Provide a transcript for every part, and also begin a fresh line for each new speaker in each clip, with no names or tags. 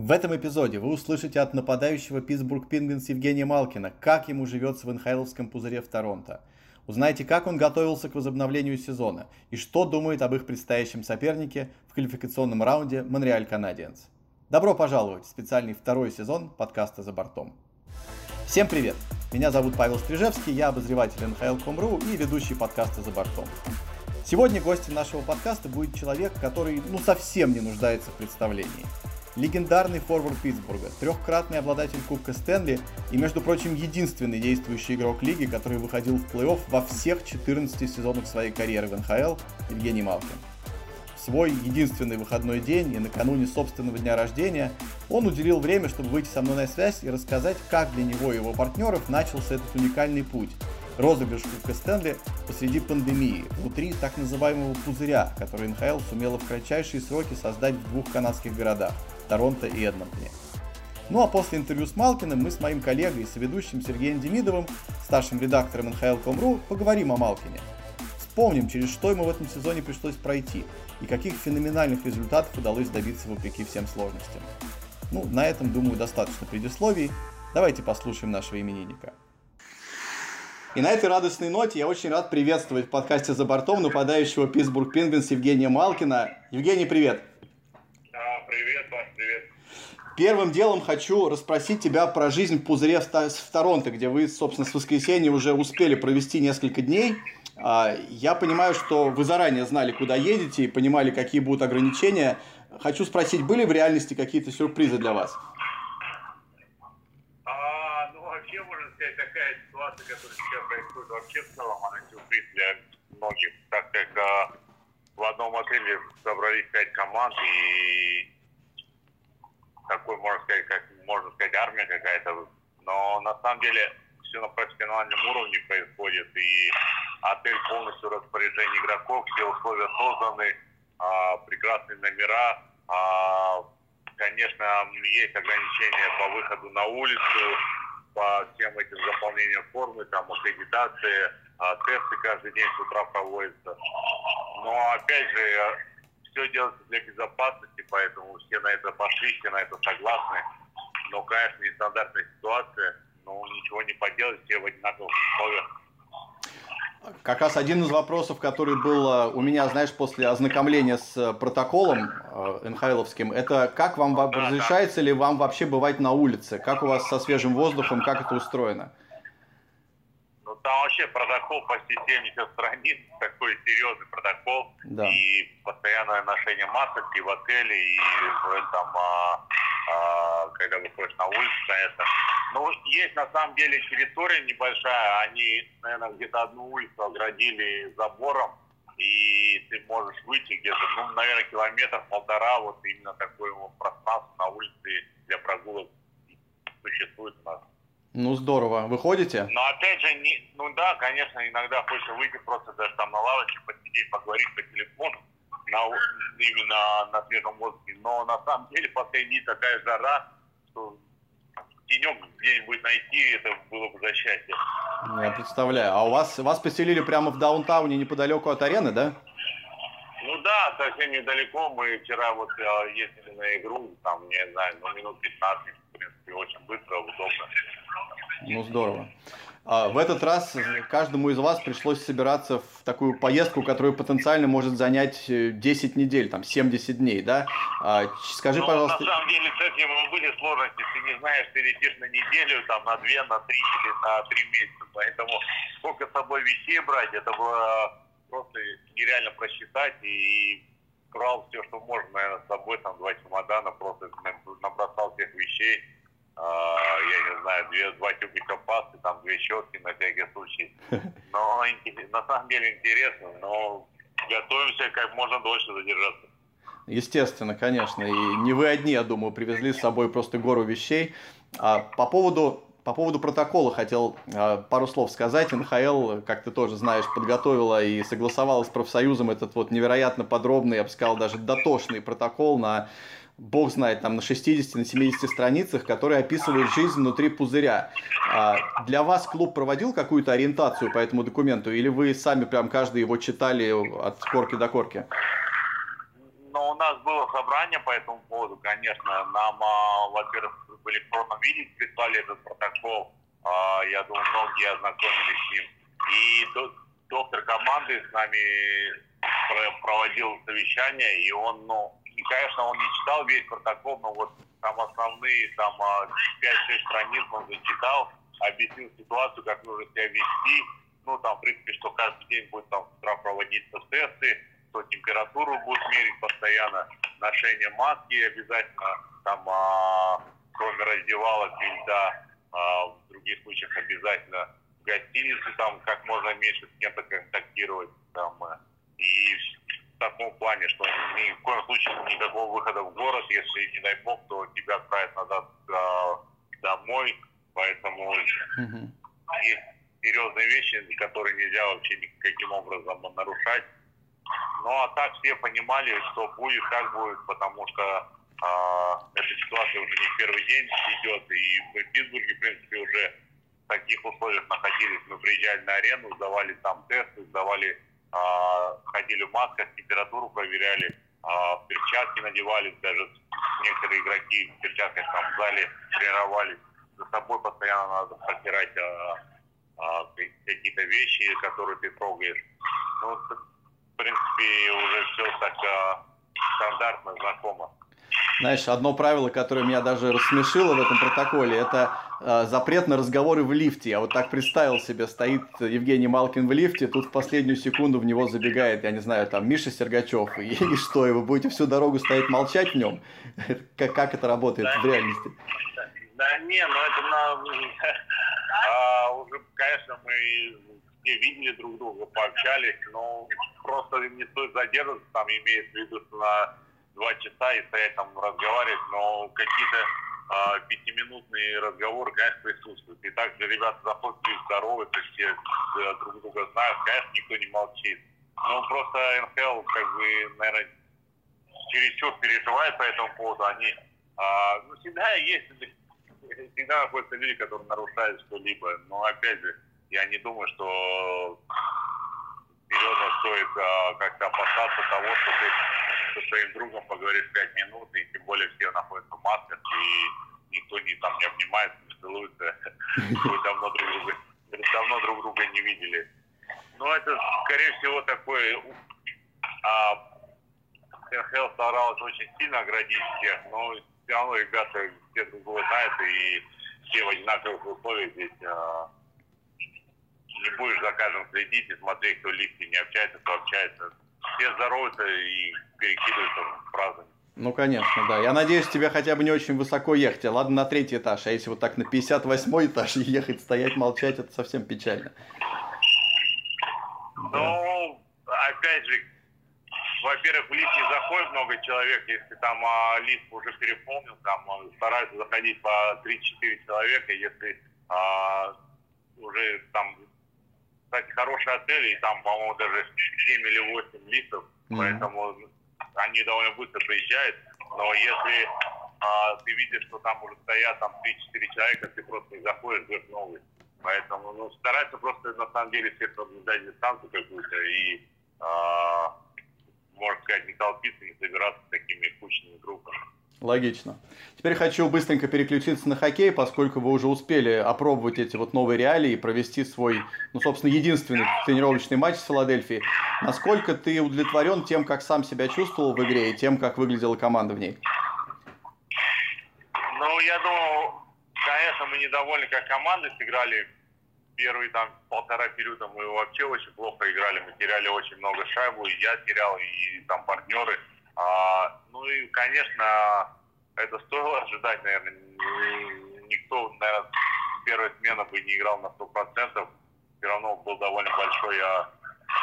В этом эпизоде вы услышите от нападающего Питтсбург Пингвинс Евгения Малкина, как ему живется в НХЛовском пузыре в Торонто. Узнаете, как он готовился к возобновлению сезона и что думает об их предстоящем сопернике в квалификационном раунде Монреаль Канадиенс. Добро пожаловать в специальный второй сезон подкаста «За бортом». Всем привет! Меня зовут Павел Стрижевский, я обозреватель НХЛ.com.ру и ведущий подкаста «За бортом». Сегодня гостем нашего подкаста будет человек, который ну совсем не нуждается в представлении – легендарный форвард Питтсбурга, трехкратный обладатель Кубка Стэнли и, между прочим, единственный действующий игрок лиги, который выходил в плей-офф во всех 14 сезонах своей карьеры в НХЛ, Евгений Малкин. В свой единственный выходной день и накануне собственного дня рождения он уделил время, чтобы выйти со мной на связь и рассказать, как для него и его партнеров начался этот уникальный путь – розыгрыш Кубка Стэнли посреди пандемии, внутри так называемого пузыря, который НХЛ сумела в кратчайшие сроки создать в двух канадских городах – Торонто и Эдмонтоне. Ну а после интервью с Малкиным мы с моим коллегой и соведущим Сергеем Демидовым, старшим редактором NHL.com.ru, поговорим о Малкине. Вспомним, через что ему в этом сезоне пришлось пройти и каких феноменальных результатов удалось добиться вопреки всем сложностям. Ну, на этом, думаю, достаточно предисловий. Давайте послушаем нашего именинника. И на этой радостной ноте я очень рад приветствовать в подкасте «За бортом» нападающего Питтсбург Пингвинс Евгения Малкина. Евгений, привет! Первым делом хочу расспросить тебя про жизнь в пузыре в, в Торонто, где вы, собственно, с воскресенья уже успели провести несколько дней. А, я понимаю, что вы заранее знали, куда едете и понимали, какие будут ограничения. Хочу спросить, были в реальности какие-то сюрпризы для вас?
А, ну, вообще, можно сказать, такая ситуация, которая сейчас происходит вообще в целом, она сюрприз для многих, так как а, в одном отеле собрались пять команд, и такой, можно сказать, как можно сказать, армия какая-то. Но на самом деле все на профессиональном уровне происходит, и отель полностью в распоряжении игроков, все условия созданы, а, прекрасные номера. А, конечно, есть ограничения по выходу на улицу, по всем этим заполнениям формы, там, аккредитации, а, тесты каждый день с утра проводятся. Но, опять же, все делается для безопасности, поэтому все на это пошли, все на это согласны. Но, конечно, нестандартная ситуация, но ничего не поделать, все в одинаковых условиях.
Как раз один из вопросов, который был э, у меня, знаешь, после ознакомления с э, протоколом э, НХЛовским, это как вам да, разрешается да. ли вам вообще бывать на улице? Как у вас со свежим воздухом, как это устроено?
Там вообще протокол почти 70 страниц, такой серьезный протокол. Да. И постоянное ношение масок и в отеле, и там, а, а, когда выходишь на улицу, конечно. Ну, есть на самом деле территория небольшая, они, наверное, где-то одну улицу оградили забором, и ты можешь выйти где-то, ну, наверное, километр, полтора, вот именно такое вот пространство на улице для прогулок существует у нас.
Ну, здорово. Вы ходите?
Но опять же, не, ну да, конечно, иногда хочется выйти просто даже там на лавочке, посидеть, поговорить по телефону, на, именно на свежем воздухе. Но на самом деле последние такая жара, что денек где-нибудь найти, это было бы за счастье.
Я представляю. А у вас, вас поселили прямо в даунтауне неподалеку от арены, да?
Ну да, совсем недалеко. Мы вчера вот э, ездили на игру, там, не знаю, ну минут 15, в принципе, очень быстро, удобно.
Ну здорово. А, в этот раз каждому из вас пришлось собираться в такую поездку, которая потенциально может занять 10 э, недель, там 70 дней, да? А, скажи, ну, пожалуйста...
На самом деле с этим были сложности. Ты не знаешь, ты летишь на неделю, там, на две, на три или на три месяца. Поэтому сколько с собой вещей брать, это было просто нереально просчитать. И брал все, что можно, наверное, с собой, там, два чемодана, просто набросал всех вещей я не знаю, две, два тюбика пасты, там две щетки на всякий случай. Но на самом деле интересно, но готовимся как можно дольше задержаться.
Естественно, конечно. И не вы одни, я думаю, привезли с собой просто гору вещей. А по поводу по поводу протокола хотел э, пару слов сказать. НХЛ, как ты тоже знаешь, подготовила и согласовала с профсоюзом этот вот невероятно подробный, я бы сказал, даже дотошный протокол на бог знает, там на 60, на 70 страницах, которые описывают жизнь внутри пузыря. А для вас клуб проводил какую-то ориентацию по этому документу, или вы сами прям каждый его читали от корки до корки?
Ну, у нас было собрание по этому поводу, конечно. Нам, а, во-первых, в электронном виде прислали этот протокол. А, я думаю, многие ознакомились с ним. И доктор команды с нами проводил совещание, и он, ну, и, конечно, он не читал весь протокол, но вот там основные, там 5-6 а, страниц он зачитал, объяснил ситуацию, как нужно себя вести, ну, там, в принципе, что каждый день будет там с утра проводиться тесты, что температуру будет мерить постоянно, ношение маски обязательно, там, а, кроме раздевалок нельзя, а, в других случаях обязательно в гостинице, там, как можно меньше с кем-то контактировать, там, и в таком плане, что ни в коем случае никакого выхода в город, если, не дай бог, то тебя отправят назад э, домой, поэтому mm-hmm. есть серьезные вещи, которые нельзя вообще никаким образом нарушать. Ну а так все понимали, что будет, как будет, потому что э, эта ситуация уже не первый день идет, и в Питтсбурге, в принципе, уже в таких условиях находились. Мы приезжали на арену, сдавали там тесты, сдавали ходили в масках, температуру проверяли, а, перчатки надевали, даже некоторые игроки в перчатках там в зале тренировались. За собой постоянно надо протирать а, какие-то вещи, которые ты трогаешь. Ну, в принципе, уже все так стандартно, знакомо.
Знаешь, одно правило, которое меня даже рассмешило в этом протоколе, это э, запрет на разговоры в лифте. Я вот так представил себе, стоит Евгений Малкин в лифте, тут в последнюю секунду в него забегает, я не знаю, там Миша Сергачев, и, и что, и вы будете всю дорогу стоять молчать в нем? Как, как это работает да, в реальности?
Да не, ну это на... А, уже, конечно, мы все видели друг друга, пообщались, но просто не стоит задерживаться, там имеется в виду, что на два часа и стоять там разговаривать, но какие-то э, пятиминутные разговоры, конечно, присутствуют. И также ребята заходят здороваются, все э, друг друга знают, конечно, никто не молчит. Ну, просто НХЛ, как бы, наверное, чересчур переживает по этому поводу. Они, э, ну, всегда есть, всегда находятся люди, которые нарушают что-либо. Но, опять же, я не думаю, что серьезно стоит а, как-то опасаться того, что ты со своим другом поговоришь пять минут, и тем более все находятся в масках, и никто не, там, не обнимается, не целуется. Вы давно друг друга, давно друг друга не видели. Но это, скорее всего, такой... А, НХЛ старалась очень сильно оградить всех, но все равно ребята все друг друга знают, и все в одинаковых условиях здесь а, не будешь за каждым следить и смотреть, кто лифте не общается, кто общается. Все здороваются и перекидываются фразами.
Ну, конечно, да. Я надеюсь, тебе хотя бы не очень высоко ехать. Ладно, на третий этаж, а если вот так на 58 этаж ехать, стоять, молчать, это совсем печально.
Ну, да. опять же, во-первых, в лифт не заходит много человек, если там а, лифт уже переполнен, там а, стараются заходить по 3-4 человека, если а, уже там кстати, хороший отель, и там, по-моему, даже 7 или 8 лифтов, mm-hmm. поэтому они довольно быстро приезжают. Но если а, ты видишь, что там уже стоят там 3-4 человека, ты просто не заходишь, ждешь новый. Поэтому ну, стараются просто на самом деле все соблюдать дистанцию какую-то и, а, можно сказать, не толпиться, не собираться такими кучными группами.
Логично. Теперь хочу быстренько переключиться на хоккей, поскольку вы уже успели опробовать эти вот новые реалии и провести свой, ну, собственно, единственный тренировочный матч с Филадельфией. Насколько ты удовлетворен тем, как сам себя чувствовал в игре и тем, как выглядела команда в ней?
Ну, я думаю, конечно, мы недовольны, как команды сыграли. Первые там полтора периода мы вообще очень плохо играли. Мы теряли очень много шайбу, и я терял, и там партнеры. А, ну и, конечно, это стоило ожидать, наверное. Никто, наверное, первая смена бы не играл на 100%. Все равно был довольно большой а,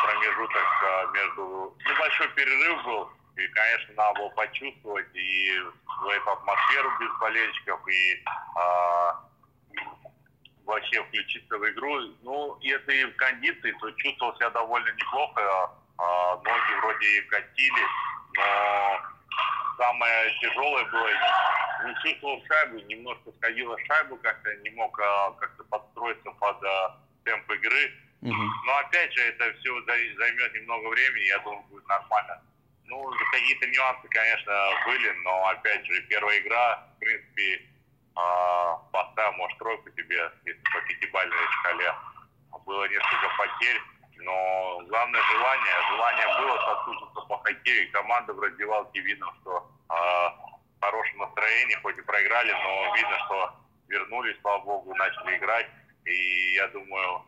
промежуток а, между... Небольшой перерыв был. И, конечно, надо было почувствовать и эту атмосферу без болельщиков, и а, вообще включиться в игру. Ну, если в кондиции, то чувствовал себя довольно неплохо. А, ноги вроде и катили самое тяжелое было, не чувствовал шайбу, немножко сходила шайбу, как-то не мог а, как-то подстроиться под а, темп игры. Угу. Но опять же, это все займет немного времени, я думаю, будет нормально. Ну, Ну, какие-то нюансы, конечно, были, но, опять же, первая игра, в принципе, а, поставил, может, тройку тебе, если по пятибалльной шкале. Было несколько потерь, но главное желание, желание было соскучиться по хоккею, команда в раздевалке видно, что э, хорошее настроение, хоть и проиграли, но видно, что вернулись, слава богу, начали играть, и я думаю,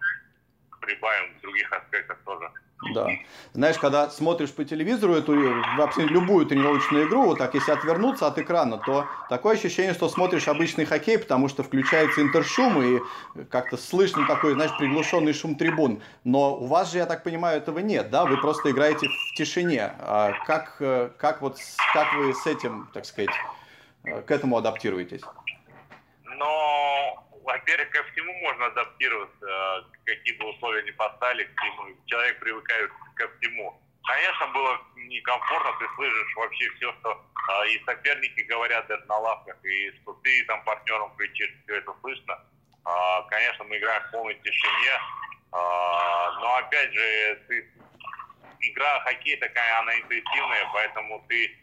прибавим в других аспектах тоже.
Да. Знаешь, когда смотришь по телевизору эту вообще любую тренировочную игру, вот так если отвернуться от экрана, то такое ощущение, что смотришь обычный хоккей, потому что включается интершум и как-то слышно такой, знаешь, приглушенный шум трибун. Но у вас же, я так понимаю, этого нет, да? Вы просто играете в тишине. А как, э, как, вот, как вы с этим, так сказать, э, к этому адаптируетесь?
Но во-первых, ко всему можно адаптироваться, какие бы условия ни поставили, к всему. Человек привыкает ко всему. Конечно, было некомфортно, ты слышишь вообще все, что э, и соперники говорят даже на лавках, и что ты там партнерам кричишь, все это слышно. Э, конечно, мы играем в полной тишине, но опять же, ты, игра хоккей такая, она интуитивная, поэтому ты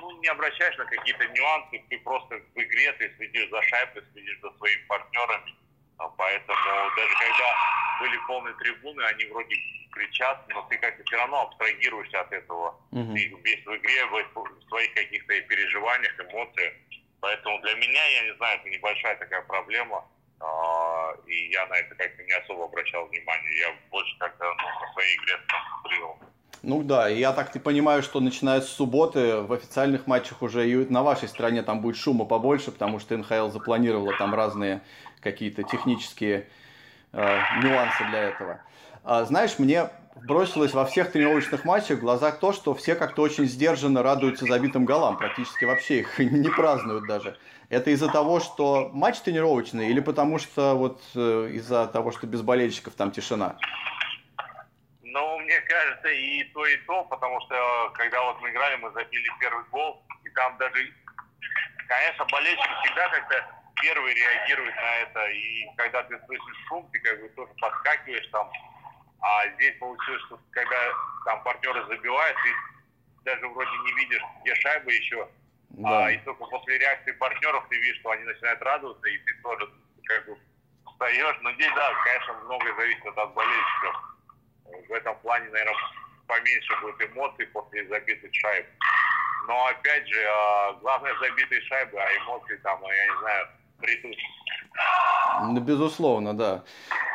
ну, не обращаешь на какие-то нюансы, ты просто в игре, ты следишь за шайбой, следишь за своими партнерами. А поэтому даже когда были полные трибуны, они вроде кричат, но ты как-то все равно абстрагируешься от этого. Угу. Ты весь в игре, в своих каких-то переживаниях, эмоциях. Поэтому для меня, я не знаю, это небольшая такая проблема. А, и я на это как-то не особо обращал внимание. Я больше как-то ну, на своей игре концентрировался.
Ну да, я так и понимаю, что начиная с субботы в официальных матчах уже и на вашей стороне там будет шума побольше, потому что НХЛ запланировала там разные какие-то технические э, нюансы для этого. А, знаешь, мне бросилось во всех тренировочных матчах в глаза то, что все как-то очень сдержанно радуются забитым голам, практически вообще их не празднуют даже. Это из-за того, что матч тренировочный или потому что вот э, из-за того, что без болельщиков там тишина?
Мне кажется, и то, и то, потому что когда вот мы играли, мы забили первый гол, и там даже, конечно, болельщики всегда как-то первые реагируют на это, и когда ты слышишь шум, ты как бы тоже подскакиваешь там, а здесь получилось, что когда там партнеры забивают, ты даже вроде не видишь, где шайба еще, да. а, и только после реакции партнеров ты видишь, что они начинают радоваться, и ты тоже как бы встаешь. Но здесь, да, конечно, многое зависит от болельщиков в этом плане, наверное, поменьше будет эмоций после забитых шайб. Но опять же, а, главное забитые шайбы, а эмоции там, я не знаю, придут.
Ну, безусловно, да.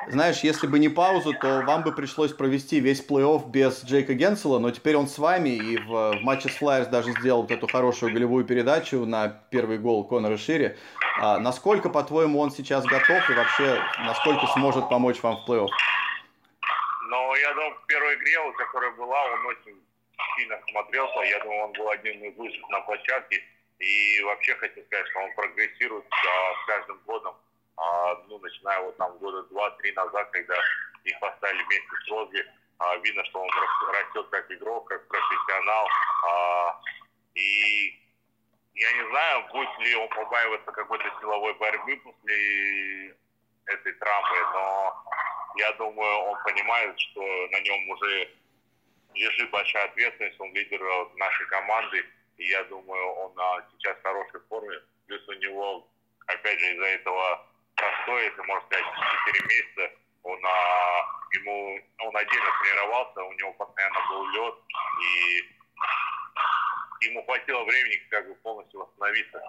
Знаешь, если бы не паузу, то вам бы пришлось провести весь плей-офф без Джейка Генсела, но теперь он с вами, и в, в матче с Флайерс даже сделал вот эту хорошую голевую передачу на первый гол Конора Шири. А насколько, по-твоему, он сейчас готов и вообще насколько сможет помочь вам в плей-офф?
Но я думаю, в первой игре, которая была, он очень сильно смотрелся. Я думаю, он был одним из лучших на площадке. И вообще хочу сказать, что он прогрессирует а, с каждым годом. А, ну, начиная вот там года два-три назад, когда их поставили вместе с Розги, а, видно, что он растет как игрок, как профессионал. А, и я не знаю, будет ли он побаиваться какой-то силовой борьбы после этой травмы, но я думаю, он понимает, что на нем уже лежит большая ответственность, он лидер нашей команды, и я думаю, он сейчас в хорошей форме, плюс у него, опять же, из-за этого простой, если можно сказать, 4 месяца, он, а, ему, он отдельно тренировался, у него постоянно был лед, и ему хватило времени как бы полностью восстановиться.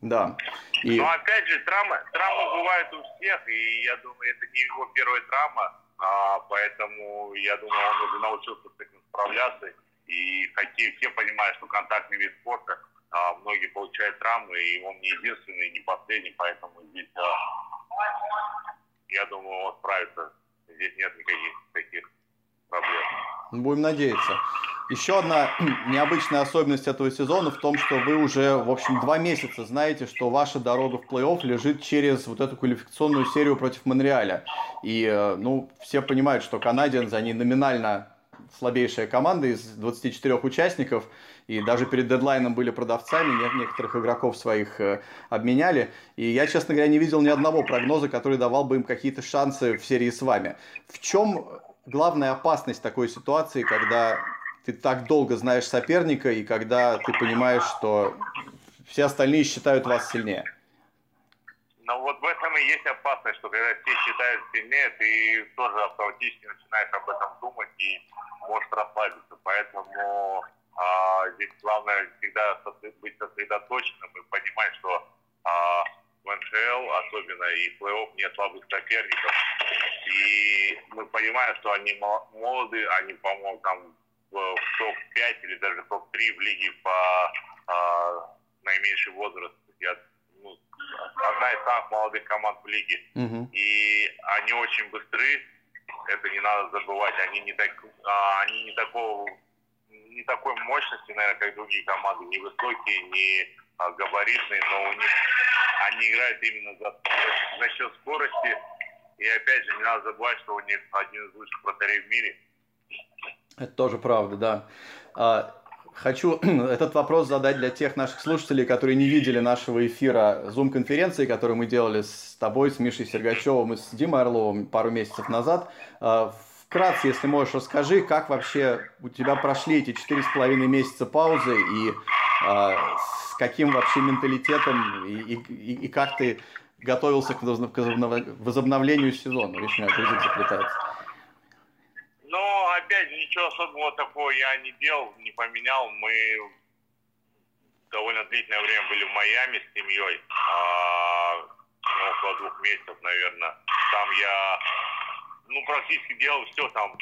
Да.
И... Но опять же, травмы, травмы бывают у всех, и я думаю, это не его первая травма, а, поэтому я думаю, он уже научился с этим справляться. И хоккей все понимают, что контактный вид спорта, а, многие получают травмы, и он не единственный, не последний, поэтому здесь, а, я думаю, он справится. Здесь нет никаких таких проблем.
Будем надеяться. Еще одна необычная особенность этого сезона в том, что вы уже, в общем, два месяца знаете, что ваша дорога в плей-офф лежит через вот эту квалификационную серию против Монреаля. И, э, ну, все понимают, что Канадианс, они номинально слабейшая команда из 24 участников, и даже перед дедлайном были продавцами, некоторых игроков своих э, обменяли. И я, честно говоря, не видел ни одного прогноза, который давал бы им какие-то шансы в серии с вами. В чем главная опасность такой ситуации, когда ты так долго знаешь соперника, и когда ты понимаешь, что все остальные считают вас сильнее?
Но вот в этом и есть опасность, что когда все считают сильнее, ты тоже автоматически начинаешь об этом думать и можешь расслабиться. Поэтому а, здесь главное всегда быть сосредоточенным и понимать, что а, в НХЛ особенно и в плей-офф нет слабых соперников. И мы понимаем, что они молоды, они, по-моему, в топ-5 или даже топ-3 в лиге по а, наименьший возраст. Я, ну, одна из самых молодых команд в лиге. Uh-huh. И они очень быстры, это не надо забывать. Они не, так, а, они не такого не такой мощности, наверное, как другие команды, не высокие, не а, габаритные, но у них они играют именно за, за счет скорости. И опять же, не надо забывать, что у них один из лучших вратарей в мире.
Это тоже правда, да. А, хочу этот вопрос задать для тех наших слушателей, которые не видели нашего эфира Zoom-конференции, которую мы делали с тобой, с Мишей Сергачевым и с Димой Орловым пару месяцев назад. А, вкратце, если можешь, расскажи, как вообще у тебя прошли эти четыре с половиной месяца паузы и а, с каким вообще менталитетом и, и, и как ты готовился к возобновлению сезона. Видишь, меня язык.
Опять ничего особенного такого я не делал, не поменял. Мы довольно длительное время были в Майами с семьей. А, ну, около двух месяцев, наверное. Там я ну, практически делал все там.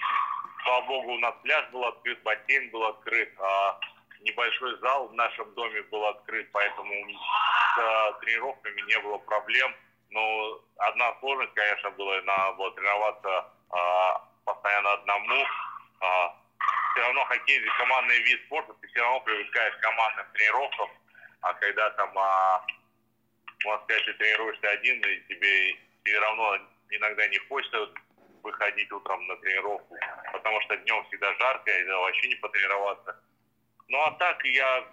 Слава богу, у нас пляж был открыт, бассейн был открыт, а небольшой зал в нашем доме был открыт, поэтому с а, тренировками не было проблем. Но одна сложность, конечно, была, надо было тренироваться а, постоянно одному. А, все равно хоккей – командный вид спорта, ты все равно привыкаешь к командным тренировкам, а когда там, а, можно сказать, ты тренируешься один, и тебе все равно иногда не хочется выходить утром на тренировку, потому что днем всегда жарко, и вообще не потренироваться. Ну а так я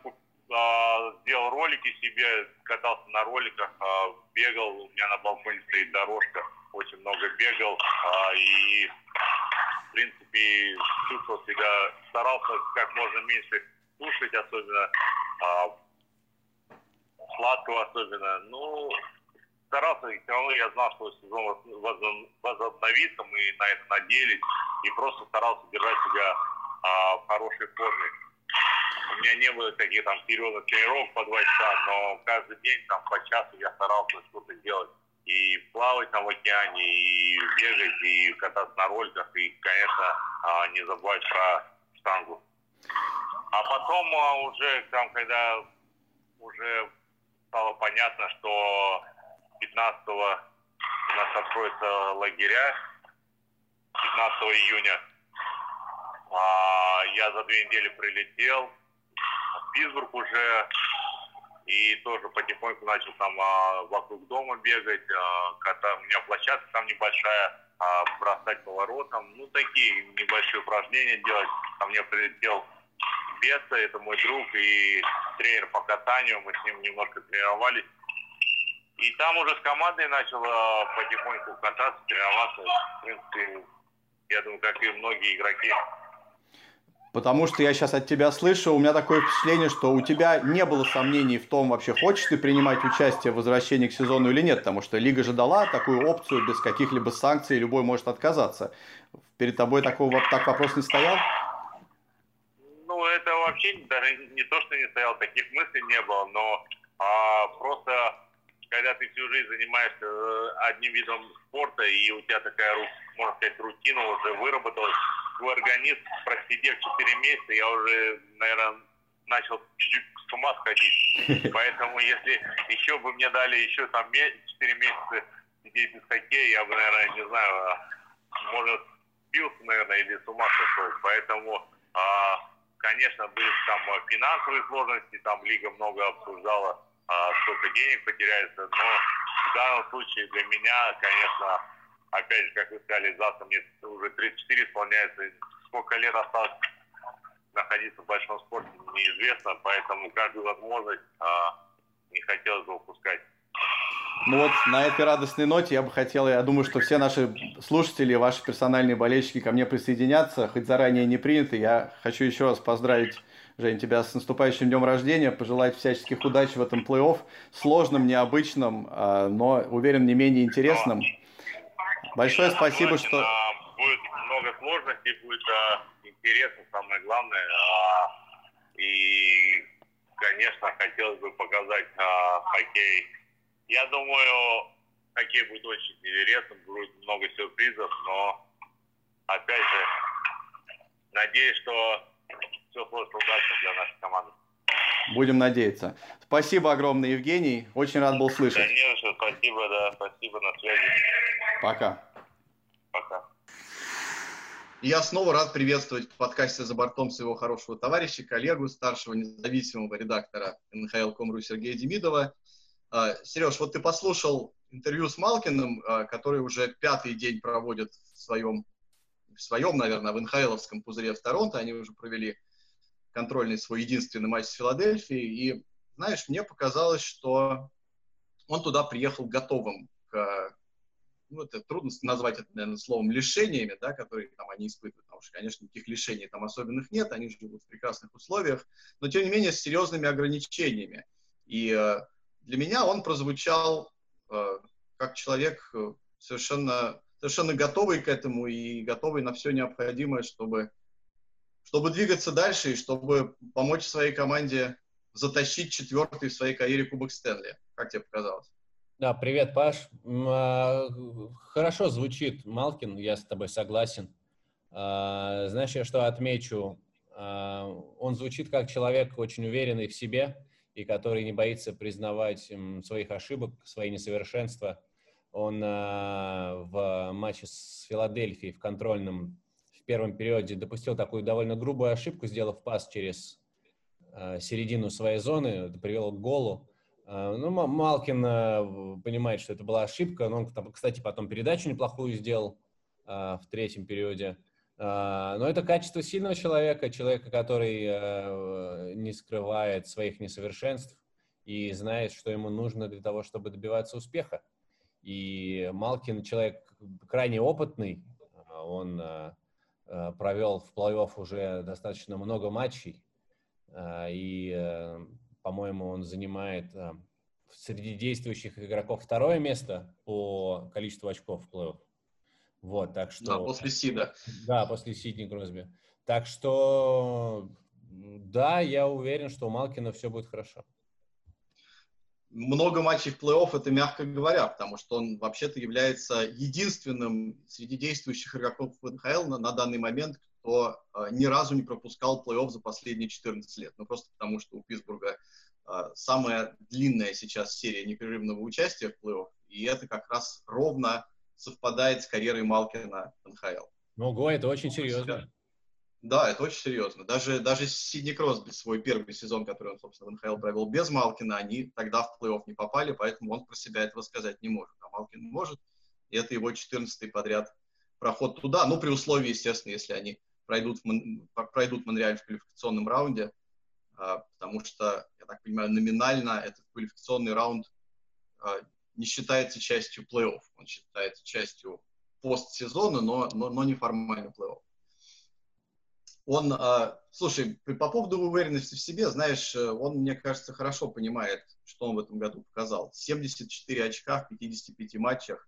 а, сделал ролики себе, катался на роликах, а, бегал, у меня на балконе стоит дорожка, очень много бегал, а, и принципе чувствовал себя, старался как можно меньше кушать, особенно а, сладкого особенно. Ну, старался, и все равно я знал, что сезон возобновится, мы на это надеялись, и просто старался держать себя а, в хорошей форме. У меня не было таких там серьезных тренировок по два часа, но каждый день там по часу я старался что-то делать. И плавать там в океане, и бегать, и кататься на роликах, и, конечно, а, не забывать про штангу. А потом а, уже там, когда уже стало понятно, что 15 у нас откроются лагеря, 15 июня. А, я за две недели прилетел в Питтсбург уже и тоже потихоньку начал там а, вокруг дома бегать. А, когда у меня площадка там небольшая, а, бросать поворотом. Ну, такие небольшие упражнения делать. Ко мне прилетел Беса, это мой друг и тренер по катанию. Мы с ним немножко тренировались. И там уже с командой начал потихоньку кататься, тренироваться. В принципе, я думаю, как и многие игроки.
Потому что я сейчас от тебя слышу, у меня такое впечатление, что у тебя не было сомнений в том, вообще хочешь ты принимать участие в возвращении к сезону или нет, потому что Лига же дала такую опцию без каких-либо санкций, любой может отказаться. Перед тобой такого так вопрос не стоял?
Ну, это вообще даже не то, что не стоял, таких мыслей не было, но а, просто когда ты всю жизнь занимаешься э, одним видом спорта, и у тебя такая, можно сказать, рутина уже выработалась, твой организм, просидев 4 месяца, я уже, наверное, начал чуть-чуть с ума сходить. Поэтому если еще бы мне дали еще там 4 месяца сидеть без хоккея, я бы, наверное, не знаю, а, может, спился, наверное, или с ума сошел. Поэтому, а, конечно, были там финансовые сложности, там лига много обсуждала а, сколько денег потеряется. Но в данном случае для меня, конечно, опять же, как вы сказали, завтра мне уже 34 исполняется. Сколько лет осталось находиться в большом спорте, неизвестно, поэтому каждую возможность а, не хотелось бы упускать.
Ну вот на этой радостной ноте я бы хотел, я думаю, что все наши слушатели, ваши персональные болельщики ко мне присоединятся, хоть заранее не приняты. Я хочу еще раз поздравить, Жень, тебя с наступающим днем рождения, пожелать всяческих удач в этом плей-офф, сложным, необычным, а, но, уверен, не менее интересным. Большое спасибо, что...
Будет много сложностей, будет а, интересно, самое главное. А, и, конечно, хотелось бы показать хоккей я думаю, хоккей будет очень интересным, будет много сюрпризов, но опять же, надеюсь, что все сложится удачно для нашей команды.
Будем надеяться. Спасибо огромное, Евгений. Очень рад был слышать.
За Спасибо, да. Спасибо, на связи.
Пока.
Пока.
Я снова рад приветствовать в подкасте «За бортом» своего хорошего товарища, коллегу, старшего независимого редактора NHL.com.ru Сергея Демидова. А, Сереж, вот ты послушал интервью с Малкиным, а, который уже пятый день проводит в своем, в своем, наверное, в Инхайловском пузыре в Торонто. Они уже провели контрольный свой единственный матч с Филадельфией. И, знаешь, мне показалось, что он туда приехал готовым к ну, это трудно назвать это, наверное, словом лишениями, да, которые там они испытывают, потому что, конечно, никаких лишений там особенных нет, они живут в прекрасных условиях, но, тем не менее, с серьезными ограничениями. И э, для меня он прозвучал э, как человек э, совершенно, совершенно готовый к этому и готовый на все необходимое, чтобы, чтобы двигаться дальше и чтобы помочь своей команде затащить четвертый в своей карьере Кубок Стэнли. Как тебе показалось?
Да, привет, Паш. А, хорошо звучит Малкин, я с тобой согласен. А, знаешь, я что отмечу? А, он звучит как человек очень уверенный в себе, и который не боится признавать своих ошибок, свои несовершенства. Он в матче с Филадельфией в контрольном в первом периоде допустил такую довольно грубую ошибку, сделав пас через э, середину своей зоны, это привело к голу. Э, ну, Малкин э, понимает, что это была ошибка, но он, кстати, потом передачу неплохую сделал в третьем периоде. Но это качество сильного человека, человека, который не скрывает своих несовершенств и знает, что ему нужно для того, чтобы добиваться успеха. И Малкин человек крайне опытный, он провел в плей-офф уже достаточно много матчей, и, по-моему, он занимает среди действующих игроков второе место по количеству очков в плей-офф. Вот, так что...
Да, после Сида.
Да, после Сидни Кросби. Так что, да, я уверен, что у Малкина все будет хорошо.
Много матчей в плей-офф, это мягко говоря, потому что он вообще-то является единственным среди действующих игроков в НХЛ на, на данный момент, кто э, ни разу не пропускал плей-офф за последние 14 лет. Ну, просто потому что у Питтсбурга э, самая длинная сейчас серия непрерывного участия в плей-офф, и это как раз ровно совпадает с карьерой Малкина в НХЛ.
Ого, это очень серьезно.
Да, это очень серьезно. Даже, даже Сидни Кросби, свой первый сезон, который он, собственно, в НХЛ провел без Малкина, они тогда в плей-офф не попали, поэтому он про себя этого сказать не может. А Малкин может, и это его 14-й подряд проход туда, ну, при условии, естественно, если они пройдут, в, пройдут Монреаль в квалификационном раунде, а, потому что, я так понимаю, номинально этот квалификационный раунд а, не считается частью плей-офф. Он считается частью постсезона, но, но, но не формально плей-офф. Он, э, слушай, по поводу уверенности в себе, знаешь, э, он, мне кажется, хорошо понимает, что он в этом году показал. 74 очка в 55 матчах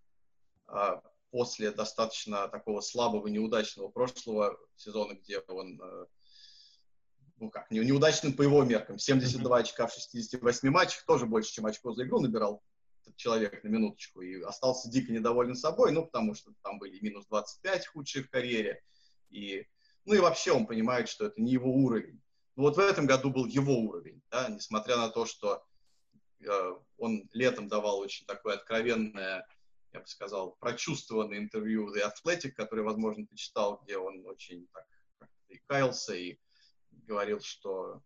э, после достаточно такого слабого, неудачного прошлого сезона, где он, э, ну как, неудачным по его меркам, 72 очка в 68 матчах, тоже больше, чем очко за игру набирал этот человек на минуточку и остался дико недоволен собой, ну, потому что там были минус 25 худшие в карьере, и, ну, и вообще он понимает, что это не его уровень. Но вот в этом году был его уровень, да, несмотря на то, что э, он летом давал очень такое откровенное, я бы сказал, прочувствованное интервью The Athletic, которое, возможно, ты читал, где он очень так и каялся, и говорил, что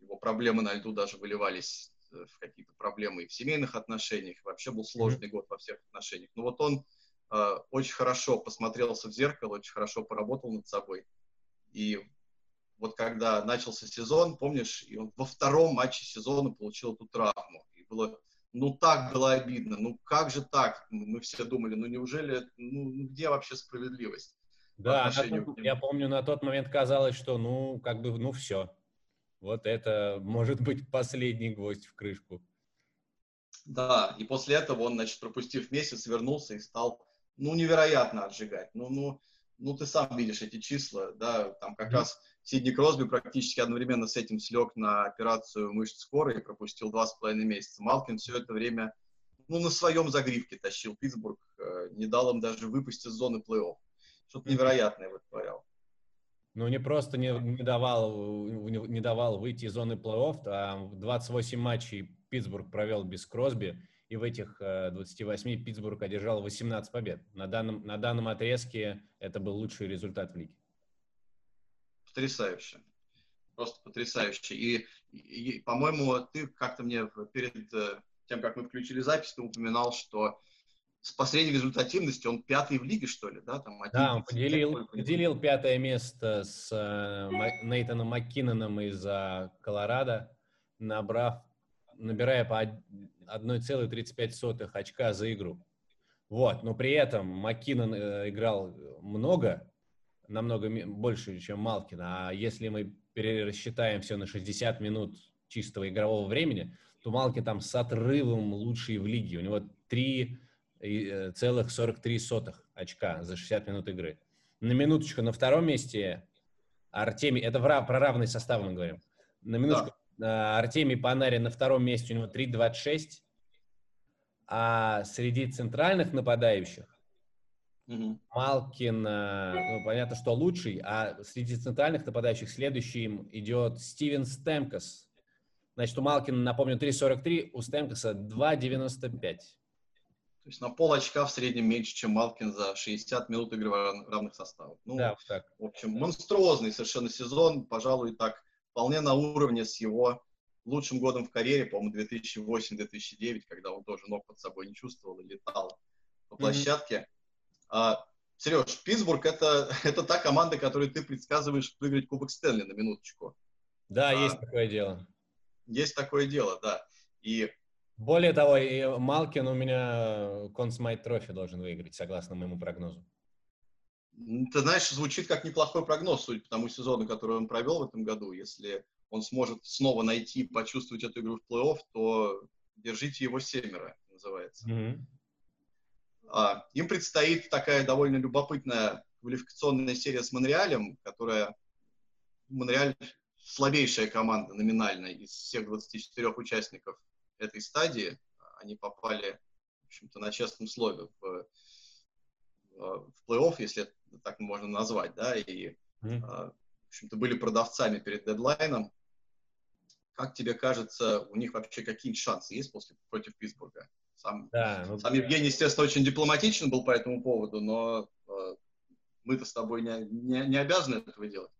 его проблемы на льду даже выливались в какие-то проблемы и в семейных отношениях, вообще был сложный год во всех отношениях. Но вот он э, очень хорошо посмотрелся в зеркало, очень хорошо поработал над собой. И вот когда начался сезон, помнишь, и он во втором матче сезона получил эту травму. И было ну так было обидно, ну как же так? Мы все думали, ну неужели, ну где вообще справедливость?
Да, тот, я помню, на тот момент казалось, что ну как бы, ну все. Вот это может быть последний гвоздь в крышку.
Да, и после этого он, значит, пропустив месяц, вернулся и стал, ну, невероятно отжигать. Ну, ну, ну, ты сам видишь эти числа, да, там как mm-hmm. раз Сидни Кросби практически одновременно с этим слег на операцию мышц скорой и пропустил два с половиной месяца. Малкин все это время, ну, на своем загривке тащил Питтсбург, э, не дал им даже выпустить из зоны плей-офф. Что-то невероятное вытворял.
Ну, не просто не, не, давал, не давал выйти из зоны плей-офф, а 28 матчей Питтсбург провел без Кросби, и в этих 28 э, Питтсбург одержал 18 побед. На данном, на данном отрезке это был лучший результат в лиге.
Потрясающе. Просто потрясающе. И, и, и по-моему, ты как-то мне перед э, тем, как мы включили запись, ты упоминал, что с последней результативностью он пятый в лиге, что ли, да? Там
да, он поделил, поделил пятое место с э, Нейтаном Маккиноном из Колорадо, набрав, набирая по 1,35 очка за игру. Вот, но при этом Маккинон э, играл много, намного больше, чем Малкин. А если мы пересчитаем все на 60 минут чистого игрового времени, то Малкин там с отрывом лучший в лиге. У него 3,43 э, очка за 60 минут игры. На минуточку на втором месте Артемий, это про равный состав мы говорим. На минуточку да. Э, Артемий Панари на втором месте, у него 3,26. А среди центральных нападающих угу. Малкин, э, ну, понятно, что лучший, а среди центральных нападающих следующим идет Стивен Стемкос. Значит, у Малкина, напомню, 3,43, у Стемкоса 2,95.
То есть на пол очка в среднем меньше, чем Малкин за 60 минут игры в равных составах. Ну, да, так. В общем, монструозный совершенно сезон, пожалуй, так вполне на уровне с его лучшим годом в карьере, по-моему, 2008-2009, когда он тоже ног под собой не чувствовал и летал по площадке. Mm-hmm. А, Сереж, Питтсбург это, это та команда, которую ты предсказываешь выиграть Кубок Стэнли на минуточку.
Да, а, есть такое дело.
Есть такое дело, да. И
более того, и Малкин у меня Консмайт трофи должен выиграть, согласно моему прогнозу.
Ты знаешь, звучит как неплохой прогноз, судя по тому сезону, который он провел в этом году. Если он сможет снова найти, почувствовать эту игру в плей-офф, то держите его семеро, называется. Mm-hmm. А, им предстоит такая довольно любопытная квалификационная серия с Монреалем, которая Монреаль слабейшая команда номинально из всех 24 участников этой стадии. Они попали, в общем-то, на честном слове в, плей-офф, если так можно назвать, да, и, mm-hmm. в общем-то, были продавцами перед дедлайном. Как тебе кажется, у них вообще какие шансы есть после, против Питтсбурга? Сам, да, ну, сам Евгений, естественно, очень дипломатичен был по этому поводу, но э, мы-то с тобой не, не, не обязаны этого делать.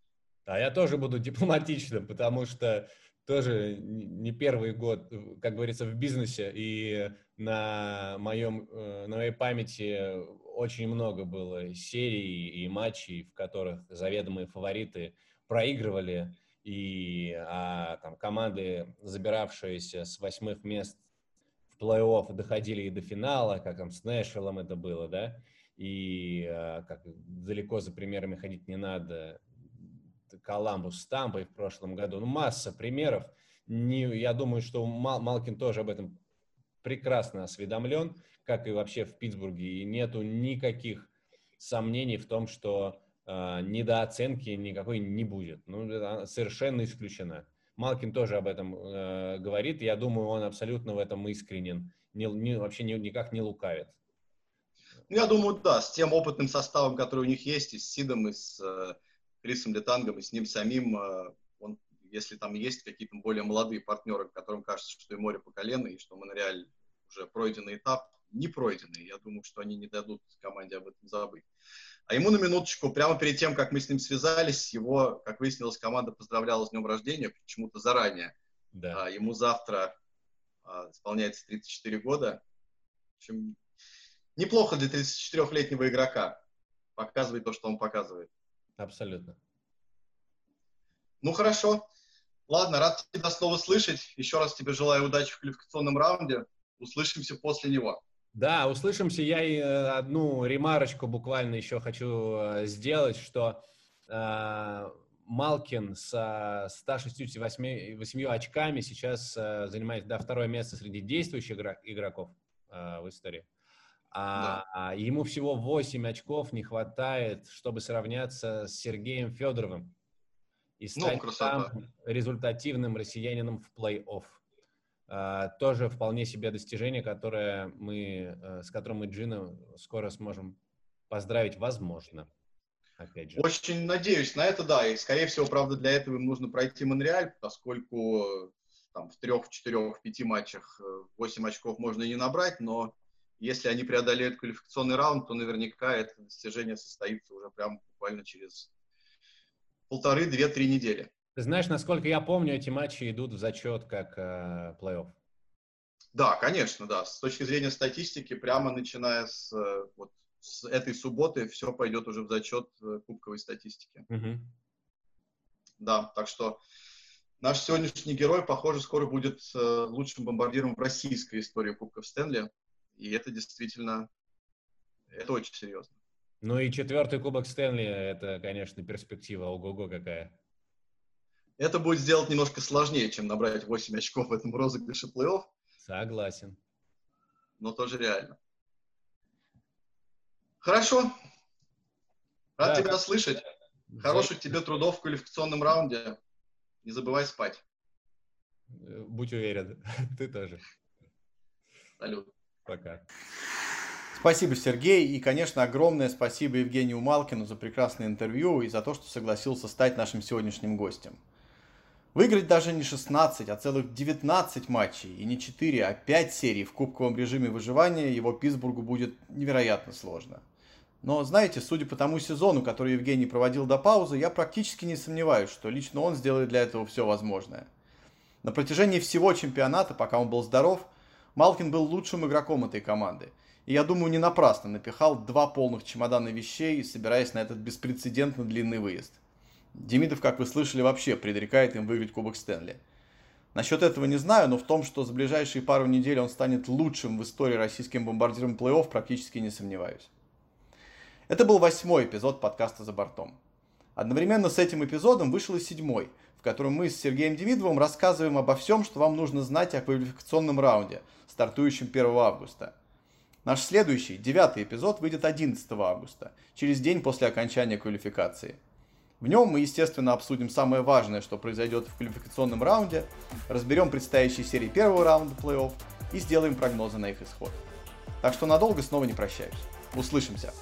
А я тоже буду дипломатичным, потому что тоже не первый год, как говорится, в бизнесе, и на, моем, э, на моей памяти очень много было серий и матчей, в которых заведомые фавориты проигрывали и а, там, команды, забиравшиеся с восьмых мест в плей-офф, доходили и до финала, как там с Нэшвиллом это было, да, и а, как далеко за примерами ходить не надо, Коламбус с Тампой в прошлом году, ну, масса примеров, не, я думаю, что Мал, Малкин тоже об этом прекрасно осведомлен, как и вообще в Питтсбурге, и нету никаких сомнений в том, что э, недооценки никакой не будет. Ну, совершенно исключено. Малкин тоже об этом э, говорит. Я думаю, он абсолютно в этом искренен. Не, не, вообще не, никак не лукавит.
Ну, я думаю, да, с тем опытным составом, который у них есть, и с Сидом, и с э, Крисом Летангом, и с ним самим, э, он, если там есть какие-то более молодые партнеры, которым кажется, что и море по колено, и что Монреаль уже пройденный этап, не пройденный. Я думаю, что они не дадут команде об этом забыть. А ему на минуточку, прямо перед тем, как мы с ним связались, его, как выяснилось, команда поздравляла с днем рождения, почему-то заранее. Да. А, ему завтра а, исполняется 34 года. В общем, неплохо для 34-летнего игрока. Показывает то, что он показывает.
Абсолютно.
Ну, хорошо. Ладно, рад тебя снова слышать. Еще раз тебе желаю удачи в квалификационном раунде. услышимся после него.
Да, услышимся. Я э, одну ремарочку буквально еще хочу э, сделать, что э, Малкин с 168 8 очками сейчас э, занимает да, второе место среди действующих игроков э, в истории. А, да. ему всего 8 очков не хватает, чтобы сравняться с Сергеем Федоровым и ну, стать ну, там результативным россиянином в плей-офф. А, тоже вполне себе достижение, которое мы, э, с которым мы Джина скоро сможем поздравить, возможно.
Опять же. Очень надеюсь на это, да. И, скорее всего, правда, для этого им нужно пройти Монреаль, поскольку там, в трех, четырех, пяти матчах 8 очков можно и не набрать, но если они преодолеют квалификационный раунд, то наверняка это достижение состоится уже прям буквально через полторы, две, три недели.
Ты знаешь, насколько я помню, эти матчи идут в зачет как э, плей-офф.
Да, конечно, да. С точки зрения статистики, прямо начиная с, э, вот, с этой субботы, все пойдет уже в зачет э, кубковой статистики. Угу. Да, так что наш сегодняшний герой, похоже, скоро будет э, лучшим бомбардиром в российской истории Кубков Стэнли. И это действительно, это очень серьезно.
Ну и четвертый кубок Стэнли, это, конечно, перспектива, ого-го какая.
Это будет сделать немножко сложнее, чем набрать 8 очков в этом розыгрыше плей-офф.
Согласен.
Но тоже реально. Хорошо. Рад да, тебя слышать. Хороших тебе трудов в квалификационном раунде. Не забывай спать.
Будь уверен, ты тоже.
Салют.
Пока.
Спасибо, Сергей. И, конечно, огромное спасибо Евгению Малкину за прекрасное интервью и за то, что согласился стать нашим сегодняшним гостем. Выиграть даже не 16, а целых 19 матчей, и не 4, а 5 серий в кубковом режиме выживания его Питтсбургу будет невероятно сложно. Но, знаете, судя по тому сезону, который Евгений проводил до паузы, я практически не сомневаюсь, что лично он сделает для этого все возможное. На протяжении всего чемпионата, пока он был здоров, Малкин был лучшим игроком этой команды. И я думаю, не напрасно напихал два полных чемодана вещей, собираясь на этот беспрецедентно длинный выезд. Демидов, как вы слышали, вообще предрекает им выиграть Кубок Стэнли. Насчет этого не знаю, но в том, что за ближайшие пару недель он станет лучшим в истории российским бомбардиром плей-офф, практически не сомневаюсь. Это был восьмой эпизод подкаста «За бортом». Одновременно с этим эпизодом вышел и седьмой, в котором мы с Сергеем Демидовым рассказываем обо всем, что вам нужно знать о квалификационном раунде, стартующем 1 августа. Наш следующий, девятый эпизод, выйдет 11 августа, через день после окончания квалификации. В нем мы, естественно, обсудим самое важное, что произойдет в квалификационном раунде, разберем предстоящие серии первого раунда плей-офф и сделаем прогнозы на их исход. Так что надолго снова не прощаюсь. Услышимся!